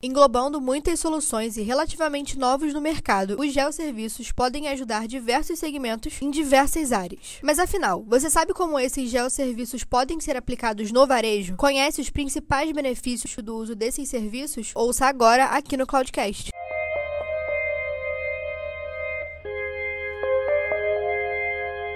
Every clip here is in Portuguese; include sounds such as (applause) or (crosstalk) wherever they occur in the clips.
Englobando muitas soluções e relativamente novos no mercado, os geoserviços podem ajudar diversos segmentos em diversas áreas. Mas afinal, você sabe como esses geoserviços podem ser aplicados no varejo? Conhece os principais benefícios do uso desses serviços? Ouça agora aqui no Cloudcast.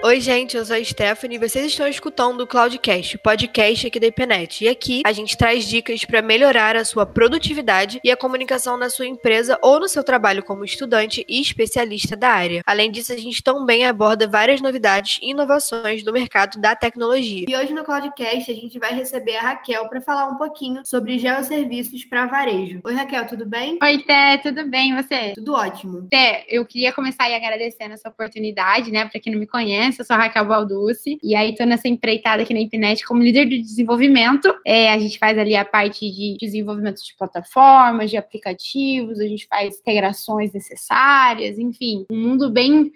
Oi, gente, eu sou a Stephanie e vocês estão escutando o Cloudcast, podcast aqui da IPNET. E aqui a gente traz dicas para melhorar a sua produtividade e a comunicação na sua empresa ou no seu trabalho como estudante e especialista da área. Além disso, a gente também aborda várias novidades e inovações do mercado da tecnologia. E hoje no Cloudcast a gente vai receber a Raquel para falar um pouquinho sobre geoserviços para varejo. Oi, Raquel, tudo bem? Oi, Té, tudo bem e você? Tudo ótimo. Té, eu queria começar aí agradecendo essa oportunidade, né, para quem não me conhece eu sou Raquel Balducci, e aí tô nessa empreitada aqui na Impinet como líder de desenvolvimento. É, a gente faz ali a parte de desenvolvimento de plataformas, de aplicativos, a gente faz integrações necessárias, enfim, um mundo bem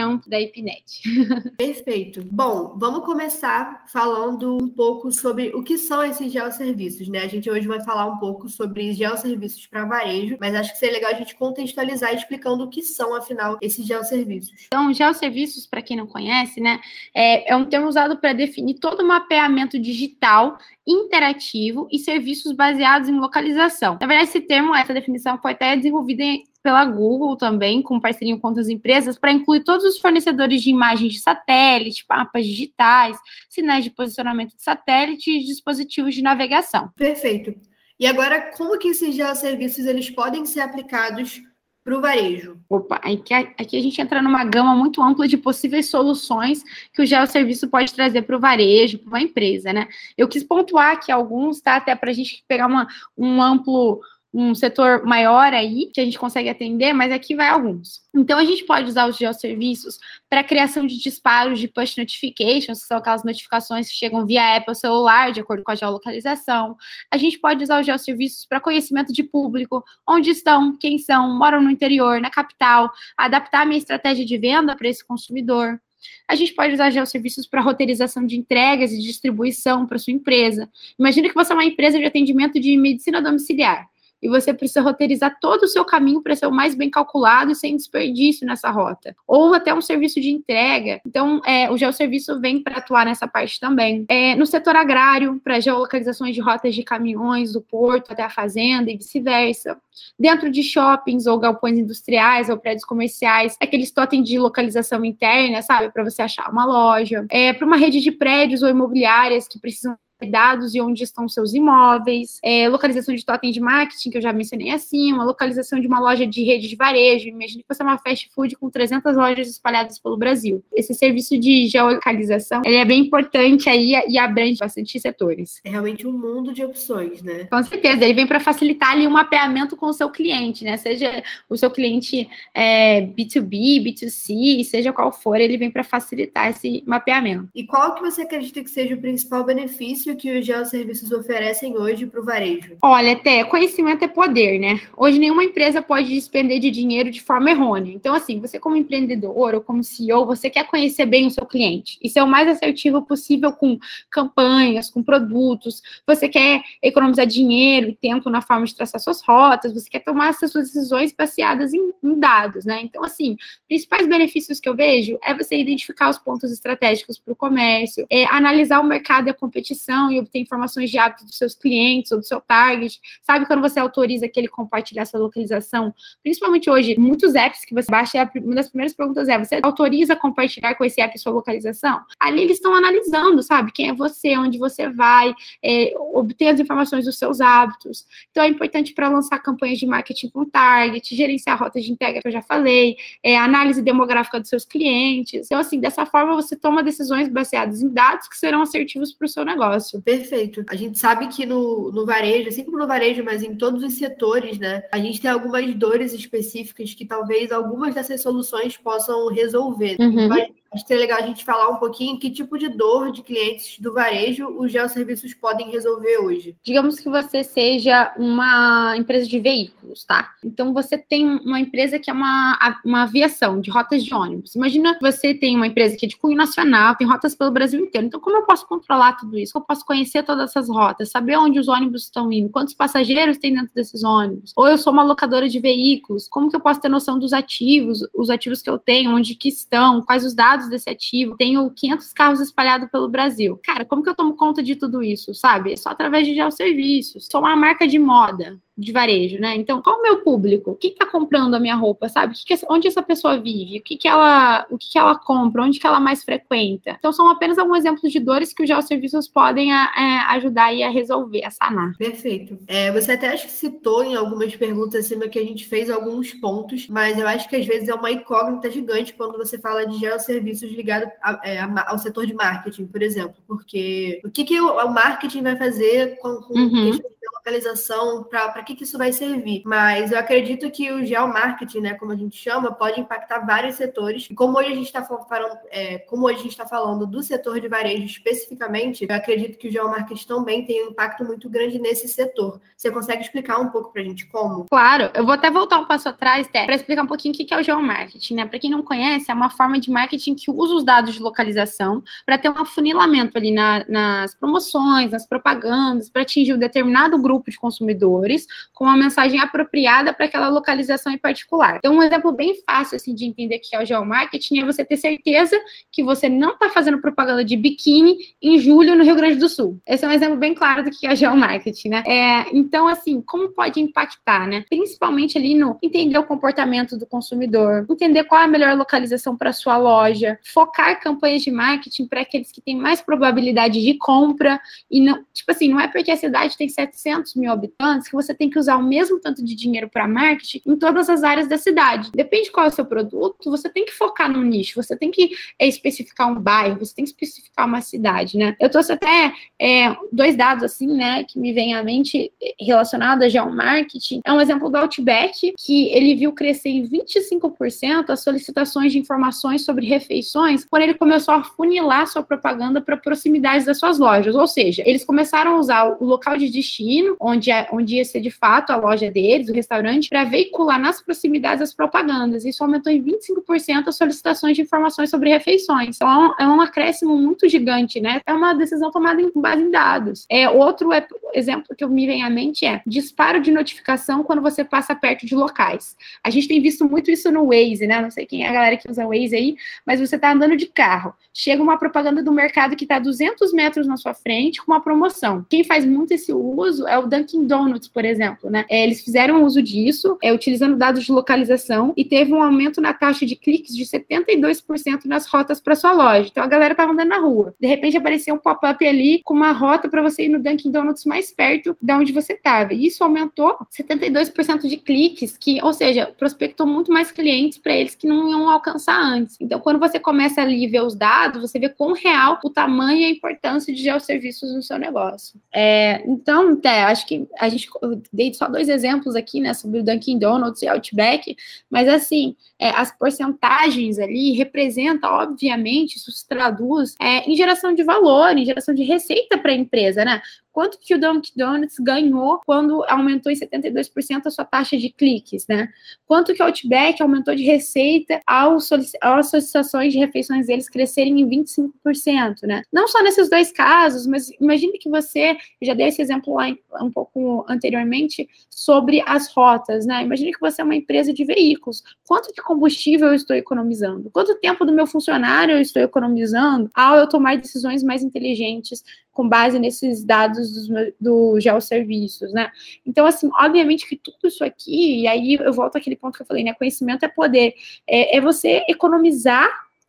amplo da IPNET. (laughs) Perfeito. Bom, vamos começar falando um pouco sobre o que são esses geoserviços, né? A gente hoje vai falar um pouco sobre geoserviços para varejo, mas acho que seria legal a gente contextualizar explicando o que são, afinal, esses geoserviços. Então, geoserviços, para quem não conhece, né, é, é um termo usado para definir todo o mapeamento digital interativo e serviços baseados em localização. Na verdade, esse termo, essa definição foi até desenvolvida pela Google também, com parceria com outras empresas, para incluir todos os fornecedores de imagens de satélite, mapas digitais, sinais de posicionamento de satélite e dispositivos de navegação. Perfeito. E agora, como que esses geoserviços eles podem ser aplicados para o varejo? Opa, aqui, aqui a gente entra numa gama muito ampla de possíveis soluções que o geoserviço pode trazer para o varejo, para uma empresa, né? Eu quis pontuar aqui alguns, tá? Até para a gente pegar uma, um amplo um setor maior aí que a gente consegue atender, mas aqui vai alguns. Então, a gente pode usar os geoserviços para criação de disparos de push notifications, que são aquelas notificações que chegam via app ou celular, de acordo com a geolocalização. A gente pode usar os geoserviços para conhecimento de público, onde estão, quem são, moram no interior, na capital, adaptar a minha estratégia de venda para esse consumidor. A gente pode usar geoserviços para roteirização de entregas e distribuição para sua empresa. Imagina que você é uma empresa de atendimento de medicina domiciliar e você precisa roteirizar todo o seu caminho para ser o mais bem calculado e sem desperdício nessa rota. Ou até um serviço de entrega. Então, é, o geoserviço vem para atuar nessa parte também. É, no setor agrário, para geolocalizações de rotas de caminhões do porto até a fazenda e vice-versa. Dentro de shoppings ou galpões industriais ou prédios comerciais, aqueles totem de localização interna, sabe, para você achar uma loja. É, para uma rede de prédios ou imobiliárias que precisam dados e onde estão seus imóveis, é, localização de totem de marketing, que eu já mencionei acima, localização de uma loja de rede de varejo, imagine que você é uma fast food com 300 lojas espalhadas pelo Brasil. Esse serviço de geolocalização, ele é bem importante aí e abrange bastante setores. É realmente um mundo de opções, né? Com certeza, ele vem para facilitar ali o um mapeamento com o seu cliente, né? Seja o seu cliente é, B2B, B2C, seja qual for, ele vem para facilitar esse mapeamento. E qual que você acredita que seja o principal benefício benefício que os geoserviços oferecem hoje para o varejo? Olha, até conhecimento é poder, né? Hoje nenhuma empresa pode despender de dinheiro de forma errônea. Então, assim, você como empreendedor ou como CEO, você quer conhecer bem o seu cliente e ser o mais assertivo possível com campanhas, com produtos. Você quer economizar dinheiro e tempo na forma de traçar suas rotas. Você quer tomar essas suas decisões baseadas em, em dados, né? Então, assim, principais benefícios que eu vejo é você identificar os pontos estratégicos para o comércio, é analisar o mercado e a competição e obter informações de hábitos dos seus clientes ou do seu target. Sabe quando você autoriza que ele compartilhe essa localização? Principalmente hoje, muitos apps que você baixa, uma das primeiras perguntas é: você autoriza compartilhar com esse app sua localização? Ali eles estão analisando, sabe? Quem é você, onde você vai, é, obter as informações dos seus hábitos. Então é importante para lançar campanhas de marketing com target, gerenciar rotas de entrega que eu já falei, é, análise demográfica dos seus clientes. Então, assim, dessa forma você toma decisões baseadas em dados que serão assertivos para o seu negócio. Perfeito. A gente sabe que no, no varejo, assim como no varejo, mas em todos os setores, né, a gente tem algumas dores específicas que talvez algumas dessas soluções possam resolver. Uhum. A Acho que é legal a gente falar um pouquinho que tipo de dor de clientes do varejo os geosserviços podem resolver hoje. Digamos que você seja uma empresa de veículos, tá? Então você tem uma empresa que é uma, uma aviação de rotas de ônibus. Imagina que você tem uma empresa que é de cunho nacional, tem rotas pelo Brasil inteiro. Então, como eu posso controlar tudo isso? Eu posso conhecer todas essas rotas, saber onde os ônibus estão indo, quantos passageiros tem dentro desses ônibus? Ou eu sou uma locadora de veículos, como que eu posso ter noção dos ativos, os ativos que eu tenho, onde que estão, quais os dados desse ativo? Tenho 500 carros espalhados pelo Brasil. Cara, como que eu tomo conta de tudo isso, sabe? É só através de geosserviços. Sou uma marca de moda de varejo, né? Então, qual é o meu público? Quem está comprando a minha roupa, sabe? Que que, onde essa pessoa vive? O que, que ela, o que, que ela compra? Onde que ela mais frequenta? Então, são apenas alguns exemplos de dores que os geosserviços podem é, ajudar a resolver, a sanar. Perfeito. É, você até acho que citou em algumas perguntas acima que a gente fez alguns pontos, mas eu acho que às vezes é uma incógnita gigante quando você fala de geosserviços ligados é, ao setor de marketing, por exemplo, porque o que, que o, o marketing vai fazer com, com uhum. Localização para que, que isso vai servir. Mas eu acredito que o geomarketing, né, como a gente chama, pode impactar vários setores. E como hoje a gente está falando, é, como hoje a gente está falando do setor de varejo especificamente, eu acredito que o geomarketing também tem um impacto muito grande nesse setor. Você consegue explicar um pouco para a gente como? Claro, eu vou até voltar um passo atrás, para explicar um pouquinho o que é o geomarketing, né? Para quem não conhece, é uma forma de marketing que usa os dados de localização para ter um afunilamento ali na, nas promoções, nas propagandas, para atingir um determinado grupo de consumidores com uma mensagem apropriada para aquela localização em particular. Então, um exemplo bem fácil assim, de entender que é o geomarketing é você ter certeza que você não está fazendo propaganda de biquíni em julho no Rio Grande do Sul. Esse é um exemplo bem claro do que é o geomarketing, né? É, então, assim, como pode impactar, né? Principalmente ali no entender o comportamento do consumidor, entender qual é a melhor localização para sua loja, focar campanhas de marketing para aqueles que têm mais probabilidade de compra e não, tipo assim, não é porque a cidade tem 700 mil habitantes que você tem que usar o mesmo tanto de dinheiro para marketing em todas as áreas da cidade. Depende qual é o seu produto, você tem que focar no nicho, você tem que é, especificar um bairro, você tem que especificar uma cidade, né? Eu trouxe até é, dois dados assim, né, que me vêm à mente relacionados já ao marketing. É um exemplo do Outback, que ele viu crescer em 25% as solicitações de informações sobre refeições quando ele começou a funilar sua propaganda para proximidades das suas lojas. Ou seja, eles começaram a usar o local de destino, onde, é, onde ia ser de fato a loja deles, o restaurante, para veicular nas proximidades as propagandas. Isso aumentou em 25% as solicitações de informações sobre refeições. Então, é um acréscimo muito gigante, né? É uma decisão tomada em base em dados. É, outro é, exemplo que me vem à mente é disparo de notificação quando você passa perto de locais. A gente tem visto muito isso no Waze, né? Não sei quem é a galera que usa Waze aí, mas você está andando de carro. Chega uma propaganda do mercado que está 200 metros na sua frente com uma promoção. Quem faz muito esse uso é o Dunkin' Donuts, por exemplo, né? É, eles fizeram uso disso, é, utilizando dados de localização, e teve um aumento na taxa de cliques de 72% nas rotas para sua loja. Então a galera estava andando na rua. De repente apareceu um pop-up ali com uma rota para você ir no Dunkin' Donuts mais perto de onde você estava. E isso aumentou 72% de cliques, que, ou seja, prospectou muito mais clientes para eles que não iam alcançar antes. Então, quando você começa ali ver os dados, você vê quão real o tamanho e a importância de geosserviços no seu negócio. É, então, até, acho que a gente dei só dois exemplos aqui, né, sobre o Dunkin' Donuts e Outback, mas assim, é, as porcentagens ali representam, obviamente, isso se traduz é, em geração de valor, em geração de receita para a empresa, né? Quanto que o Dunkin' Donuts ganhou quando aumentou em 72% a sua taxa de cliques, né? Quanto que o Outback aumentou de receita ao, as solicitações de refeições deles crescerem em 25%, né? Não só nesses dois casos, mas imagine que você, já dei esse exemplo lá um pouco anteriormente, sobre as rotas, né? Imagine que você é uma empresa de veículos. Quanto de combustível eu estou economizando? Quanto tempo do meu funcionário eu estou economizando ao eu tomar decisões mais inteligentes com base nesses dados dos, do geosserviços, né? Então, assim, obviamente que tudo isso aqui, e aí eu volto àquele ponto que eu falei, né? Conhecimento é poder, é, é você economizar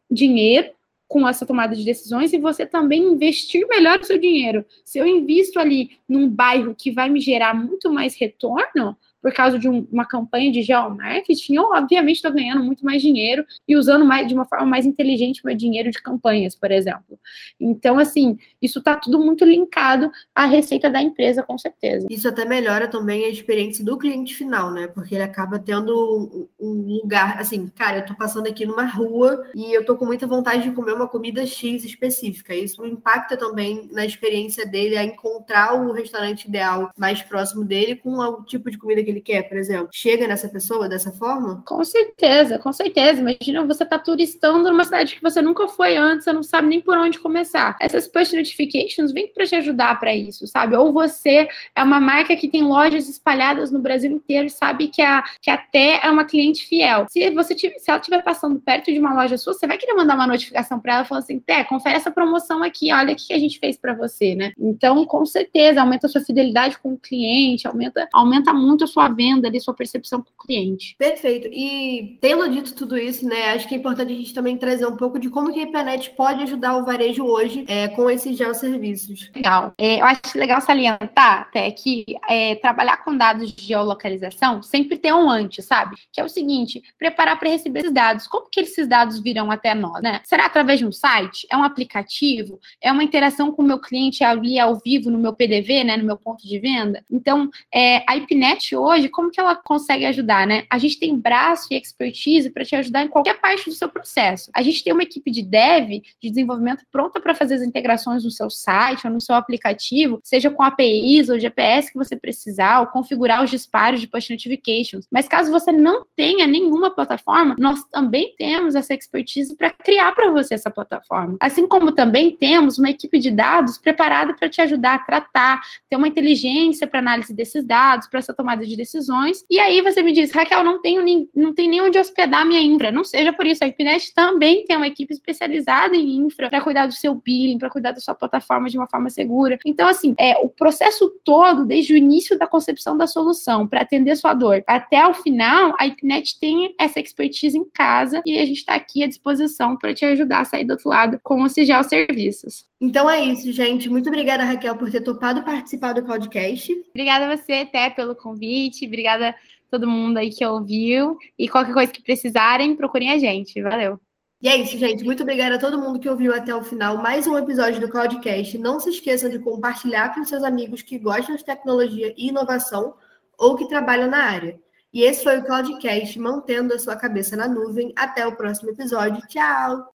dinheiro com essa tomada de decisões e você também investir melhor o seu dinheiro. Se eu invisto ali num bairro que vai me gerar muito mais retorno, por causa de um, uma campanha de geomarketing, eu obviamente estou ganhando muito mais dinheiro e usando mais de uma forma mais inteligente meu dinheiro de campanhas, por exemplo. Então, assim, isso está tudo muito linkado à receita da empresa, com certeza. Isso até melhora também a experiência do cliente final, né? Porque ele acaba tendo um lugar, assim, cara, eu tô passando aqui numa rua e eu tô com muita vontade de comer uma comida X específica. Isso impacta também na experiência dele a encontrar o restaurante ideal mais próximo dele com o tipo de comida que ele quer, por exemplo. Chega nessa pessoa dessa forma? Com certeza, com certeza. Imagina você tá turistando numa cidade que você nunca foi antes, você não sabe nem por onde começar. Essas push notifications vêm para te ajudar para isso, sabe? Ou você é uma marca que tem lojas espalhadas no Brasil inteiro sabe que a, que até é uma cliente fiel. Se você se ela estiver passando perto de uma loja sua, você vai querer mandar uma notificação para ela falando assim: Té, confere essa promoção aqui, olha o que a gente fez para você, né? Então, com certeza, aumenta a sua fidelidade com o cliente, aumenta, aumenta muito a sua venda ali, sua percepção com o cliente. Perfeito. E tendo dito tudo isso, né, acho que é importante a gente também trazer um pouco de como que a IPNET pode ajudar o varejo hoje é, com esses geosserviços. Legal. É, eu acho legal salientar até que é, trabalhar com dados de geolocalização sempre tem um antes, sabe? Que é o seguinte, preparar para receber esses dados. Como que esses dados virão até nós, né? Será através de um site? É um aplicativo? É uma interação com o meu cliente ali ao vivo no meu PDV, né, no meu ponto de venda? Então, é, a IPNET hoje, como que ela consegue ajudar, né? A gente tem braço e expertise para te ajudar em qualquer parte do seu processo. A gente tem uma equipe de dev, de desenvolvimento pronta para fazer as integrações no seu site ou no seu aplicativo, seja com APIs ou GPS que você precisar, ou configurar os disparos de push notifications. Mas caso você não tenha nenhuma plataforma, nós também temos essa expertise para criar para você essa plataforma. Assim como também temos uma equipe de dados preparada para te ajudar a tratar, ter uma inteligência para análise desses dados, para essa tomada de decisões. E aí você me diz, Raquel, não tenho nem, não tem nem onde hospedar minha infra. Não seja por isso, a IPNET também tem uma equipe especializada em infra para cuidar do seu billing, para cuidar da sua plataforma de uma forma segura. Então, assim, é o processo todo, desde o início da concepção da solução, para atender sua dor, até o final, a IPNET tem essa expertise em casa e a gente está aqui à disposição para te ajudar a sair do outro lado com o Sigel Serviços. Então é isso, gente. Muito obrigada, Raquel, por ter topado participar do podcast. Obrigada a você, Té, pelo convite. Obrigada a todo mundo aí que ouviu. E qualquer coisa que precisarem, procurem a gente. Valeu. E é isso, gente. Muito obrigada a todo mundo que ouviu até o final mais um episódio do Cloudcast. Não se esqueça de compartilhar com seus amigos que gostam de tecnologia e inovação ou que trabalham na área. E esse foi o Cloudcast, mantendo a sua cabeça na nuvem. Até o próximo episódio. Tchau!